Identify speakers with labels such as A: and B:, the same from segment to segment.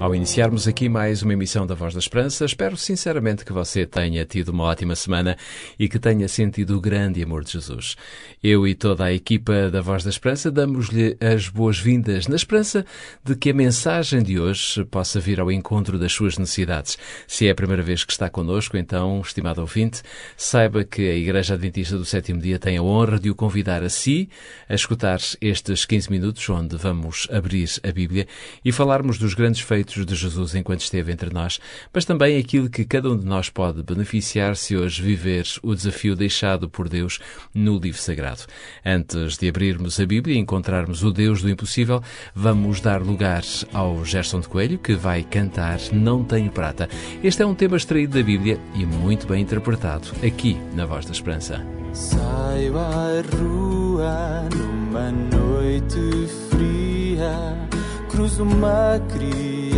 A: Ao iniciarmos aqui mais uma emissão da Voz da Esperança, espero sinceramente que você tenha tido uma ótima semana e que tenha sentido o grande amor de Jesus. Eu e toda a equipa da Voz da Esperança damos-lhe as boas-vindas na esperança de que a mensagem de hoje possa vir ao encontro das suas necessidades. Se é a primeira vez que está connosco, então, estimado ouvinte, saiba que a Igreja Adventista do Sétimo Dia tem a honra de o convidar a si a escutar estes 15 minutos onde vamos abrir a Bíblia e falarmos dos grandes feitos de Jesus enquanto esteve entre nós, mas também aquilo que cada um de nós pode beneficiar se hoje viver o desafio deixado por Deus no livro sagrado. Antes de abrirmos a Bíblia e encontrarmos o Deus do impossível, vamos dar lugar ao Gerson de Coelho, que vai cantar Não Tenho Prata. Este é um tema extraído da Bíblia e muito bem interpretado aqui na Voz da Esperança.
B: Saio à rua numa noite fria, cruzo uma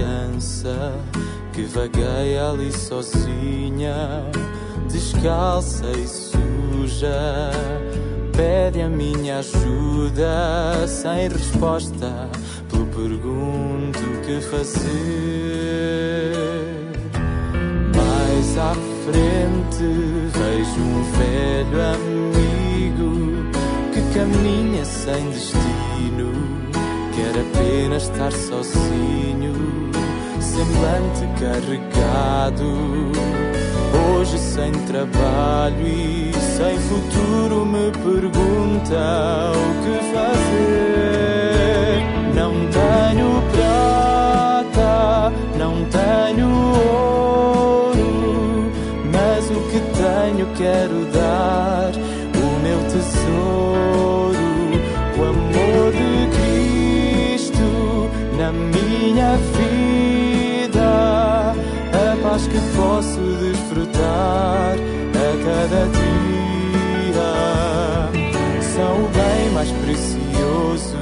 B: criança que vagueia ali sozinha, descalça e suja. Pede a minha ajuda sem resposta, pelo pergunto que fazer. Mais à frente vejo um velho amigo que caminha sem destino, quer apenas estar sozinho, semblante carregado. Hoje sem trabalho e sem futuro me pergunta o que fazer. Não tenho prata, não tenho ouro, mas o que tenho quero dar. O meu tesouro, minha vida, a paz que posso desfrutar a cada dia. São o bem mais precioso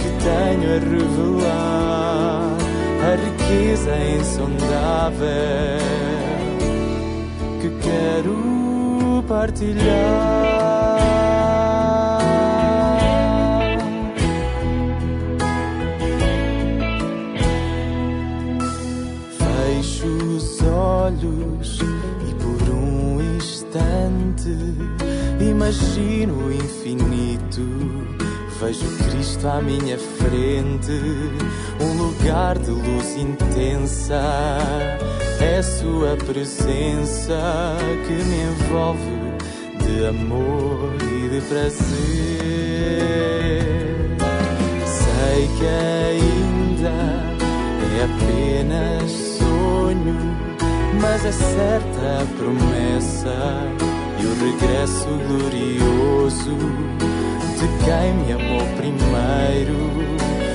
B: que tenho a revelar, a riqueza insondável que quero partilhar. Imagino o infinito. Vejo Cristo à minha frente, um lugar de luz intensa. É Sua presença que me envolve de amor e de prazer. Sei que ainda é apenas sonho, mas é certa a promessa e o regresso glorioso de quem me amou primeiro,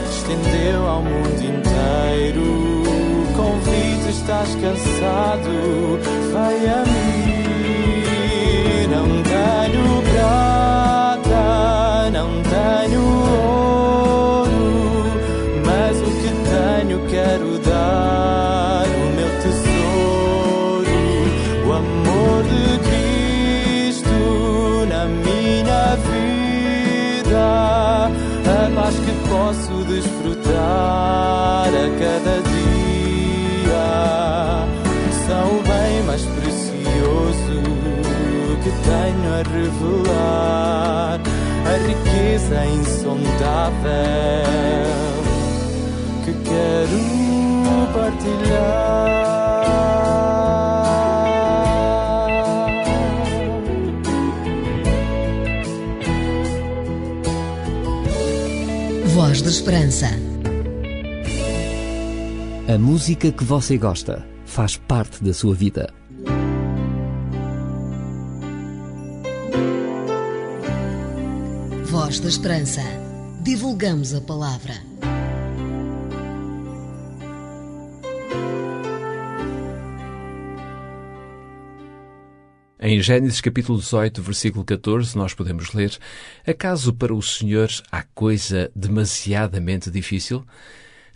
B: estendeu ao mundo inteiro. Convite estás cansado, vai a mim. Desfrutar a cada dia. São o bem mais precioso que tenho a revelar, a riqueza insondável que quero partilhar.
C: Voz da Esperança.
D: A música que você gosta faz parte da sua vida.
C: Voz da Esperança. Divulgamos a palavra.
A: Em Gênesis capítulo 18, versículo 14, nós podemos ler: Acaso para o Senhor há coisa demasiadamente difícil?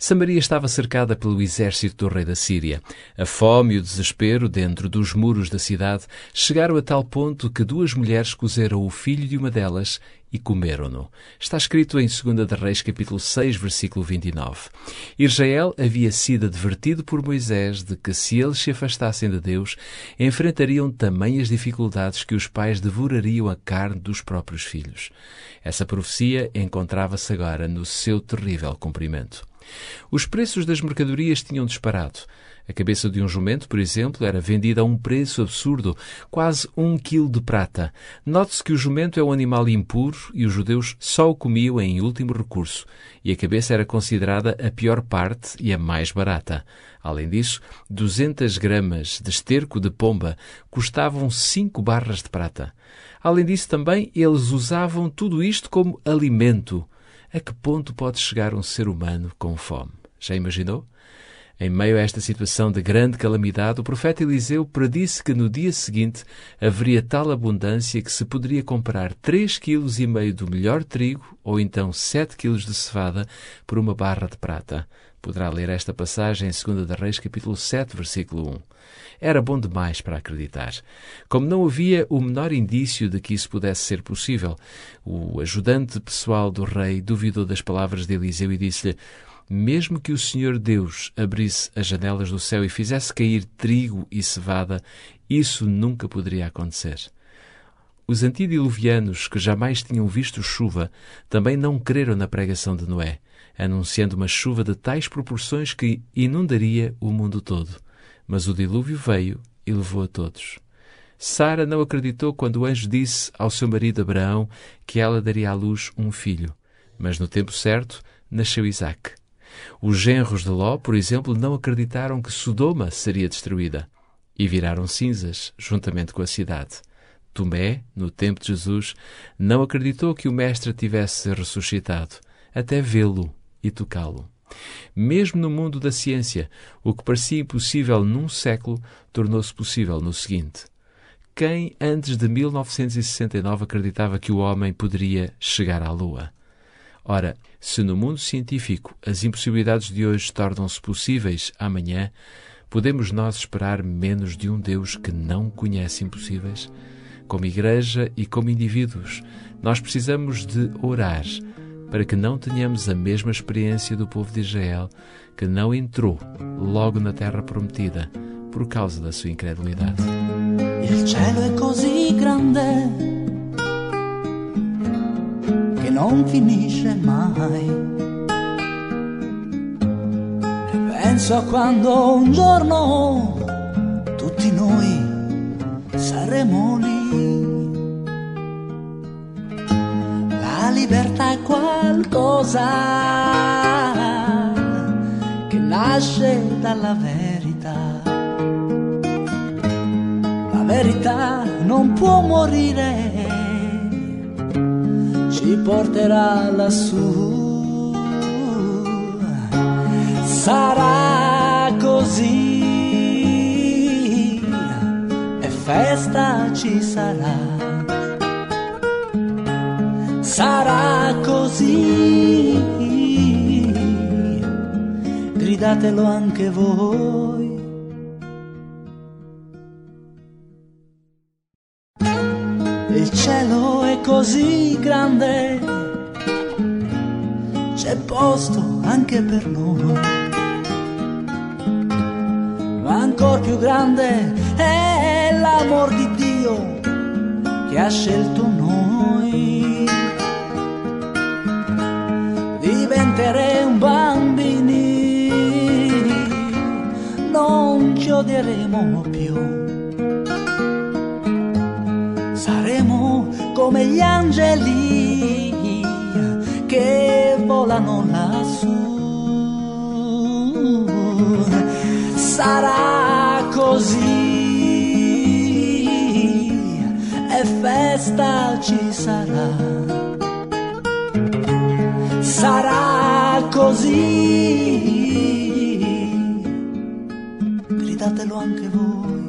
A: Samaria estava cercada pelo exército do rei da Síria. A fome e o desespero dentro dos muros da cidade chegaram a tal ponto que duas mulheres cozeram o filho de uma delas e comeram-no. Está escrito em 2 de Reis, capítulo 6, versículo 29. Israel havia sido advertido por Moisés de que se eles se afastassem de Deus, enfrentariam também as dificuldades que os pais devorariam a carne dos próprios filhos. Essa profecia encontrava-se agora no seu terrível cumprimento. Os preços das mercadorias tinham disparado. A cabeça de um jumento, por exemplo, era vendida a um preço absurdo, quase um quilo de prata. Note-se que o jumento é um animal impuro e os judeus só o comiam em último recurso, e a cabeça era considerada a pior parte e a mais barata. Além disso, 200 gramas de esterco de pomba custavam 5 barras de prata. Além disso, também eles usavam tudo isto como alimento. A que ponto pode chegar um ser humano com fome? Já imaginou? Em meio a esta situação de grande calamidade, o profeta Eliseu predisse que no dia seguinte haveria tal abundância que se poderia comprar três quilos e meio do melhor trigo ou então sete quilos de cevada por uma barra de prata. Poderá ler esta passagem em 2 de Reis, capítulo 7, versículo 1. Era bom demais para acreditar. Como não havia o menor indício de que isso pudesse ser possível, o ajudante pessoal do rei duvidou das palavras de Eliseu e disse-lhe mesmo que o Senhor Deus abrisse as janelas do céu e fizesse cair trigo e cevada, isso nunca poderia acontecer. Os antediluvianos, que jamais tinham visto chuva, também não creram na pregação de Noé, anunciando uma chuva de tais proporções que inundaria o mundo todo. Mas o dilúvio veio e levou a todos. Sara não acreditou quando o anjo disse ao seu marido Abraão que ela daria à luz um filho. Mas no tempo certo nasceu Isaque. Os genros de Ló, por exemplo, não acreditaram que Sodoma seria destruída e viraram cinzas juntamente com a cidade. Tomé, no tempo de Jesus, não acreditou que o Mestre tivesse ressuscitado, até vê-lo e tocá-lo. Mesmo no mundo da ciência, o que parecia impossível num século tornou-se possível no seguinte. Quem antes de 1969 acreditava que o homem poderia chegar à Lua? Ora, se no mundo científico as impossibilidades de hoje tornam-se possíveis amanhã, podemos nós esperar menos de um Deus que não conhece impossíveis? Como igreja e como indivíduos, nós precisamos de orar para que não tenhamos a mesma experiência do povo de Israel, que não entrou logo na terra prometida por causa da sua incredulidade.
E: Il cielo è così grande non finisce mai. Penso a quando un giorno tutti noi saremo lì. Libertà qualcosa che nasce dalla verità. La verità non può morire ci porterà lassù. Sarà così e festa ci sarà. Sarà così, gridatelo anche voi. Il cielo è così grande, c'è posto anche per noi. Ma ancora più grande è l'amor di Dio che ha scelto noi. Odieremo più come gli angeli che volano lassù. Sarà così e festa ci sarà. Sarà così, datelo anche voi.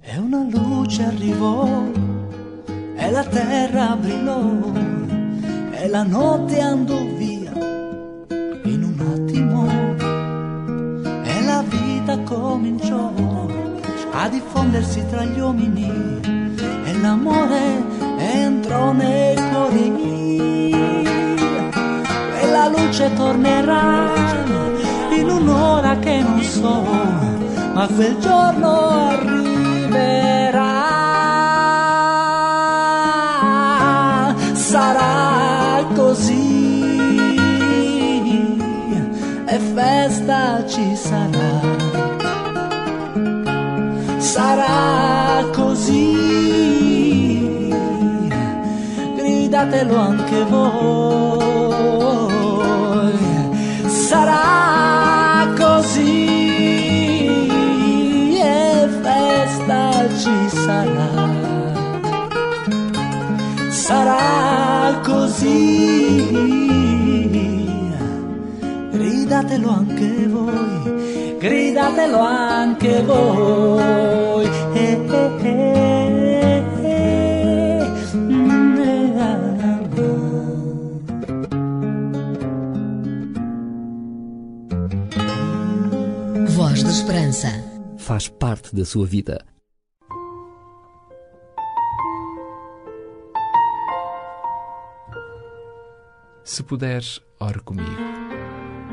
E: E una luce arrivò, e la terra brillò, e la notte andò via in un attimo, e la vita cominciò a diffondersi tra gli uomini, e l'amore entrò nei cuori. E la luce tornerà in un'ora che non so, ma quel giorno arriverà. Sarà così e festa ci sarà. Sarà così, gridatelo anche voi. Sarà Sarà così gridatelo anche voi, gridatelo anche voi. Eh, eh, eh, eh, mm, eh, ah,
C: Voz da Esperança.
D: Faz parte da sua vida.
A: Se puderes, ore comigo.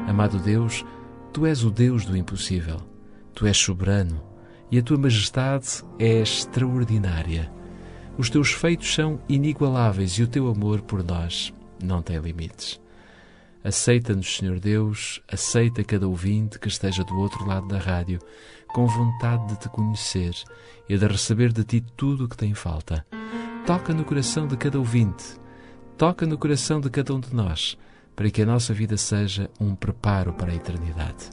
A: Amado Deus, tu és o Deus do impossível. Tu és soberano e a tua majestade é extraordinária. Os teus feitos são inigualáveis e o teu amor por nós não tem limites. Aceita-nos, Senhor Deus, aceita cada ouvinte que esteja do outro lado da rádio, com vontade de te conhecer e de receber de ti tudo o que tem falta. Toca no coração de cada ouvinte, toca no coração de cada um de nós, para que a nossa vida seja um preparo para a eternidade.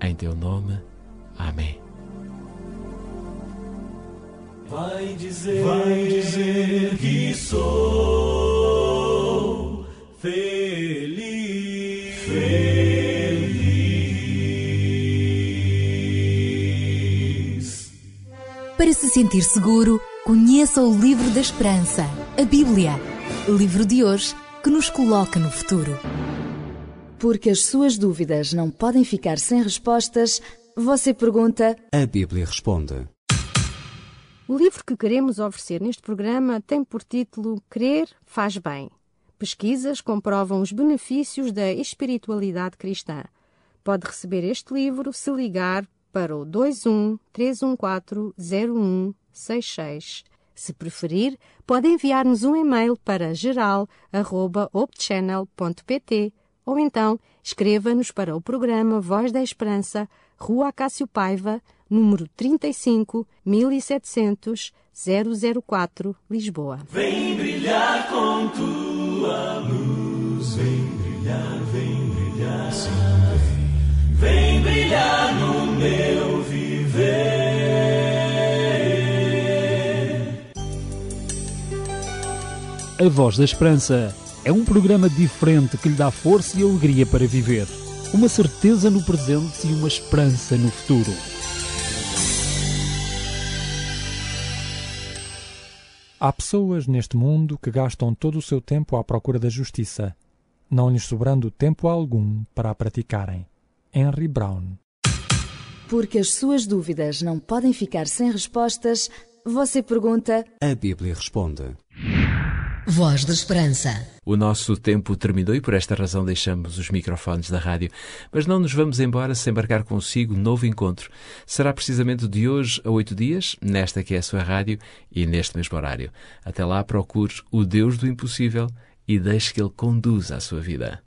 A: Em teu nome, Amém.
B: Vai dizer, vai dizer que sou feliz, feliz.
F: Para se sentir seguro, conheça o livro da esperança, a Bíblia. Livro de hoje que nos coloca no futuro.
G: Porque as suas dúvidas não podem ficar sem respostas, você pergunta.
D: A Bíblia responde.
H: O livro que queremos oferecer neste programa tem por título Crer faz bem. Pesquisas comprovam os benefícios da espiritualidade cristã. Pode receber este livro se ligar para o 21 314 0166. Se preferir, pode enviar-nos um e-mail para geral@opchannel.pt ou então escreva-nos para o programa Voz da Esperança, Rua Cássio Paiva, número 35 1700 004, Lisboa.
B: Vem brilhar com tua luz, vem brilhar, vem brilhar, sim, vem, brilhar no meu viver.
I: A Voz da Esperança é um programa diferente que lhe dá força e alegria para viver, uma certeza no presente e uma esperança no futuro. Há pessoas neste mundo que gastam todo o seu tempo à procura da justiça, não lhes sobrando tempo algum para a praticarem. Henry Brown
G: Porque as suas dúvidas não podem ficar sem respostas, você pergunta.
D: A Bíblia responde.
C: Voz da Esperança.
A: O nosso tempo terminou e por esta razão deixamos os microfones da rádio. Mas não nos vamos embora sem embarcar consigo novo encontro. Será precisamente de hoje a oito dias, nesta que é a sua rádio e neste mesmo horário. Até lá procure o Deus do impossível e deixe que Ele conduza a sua vida.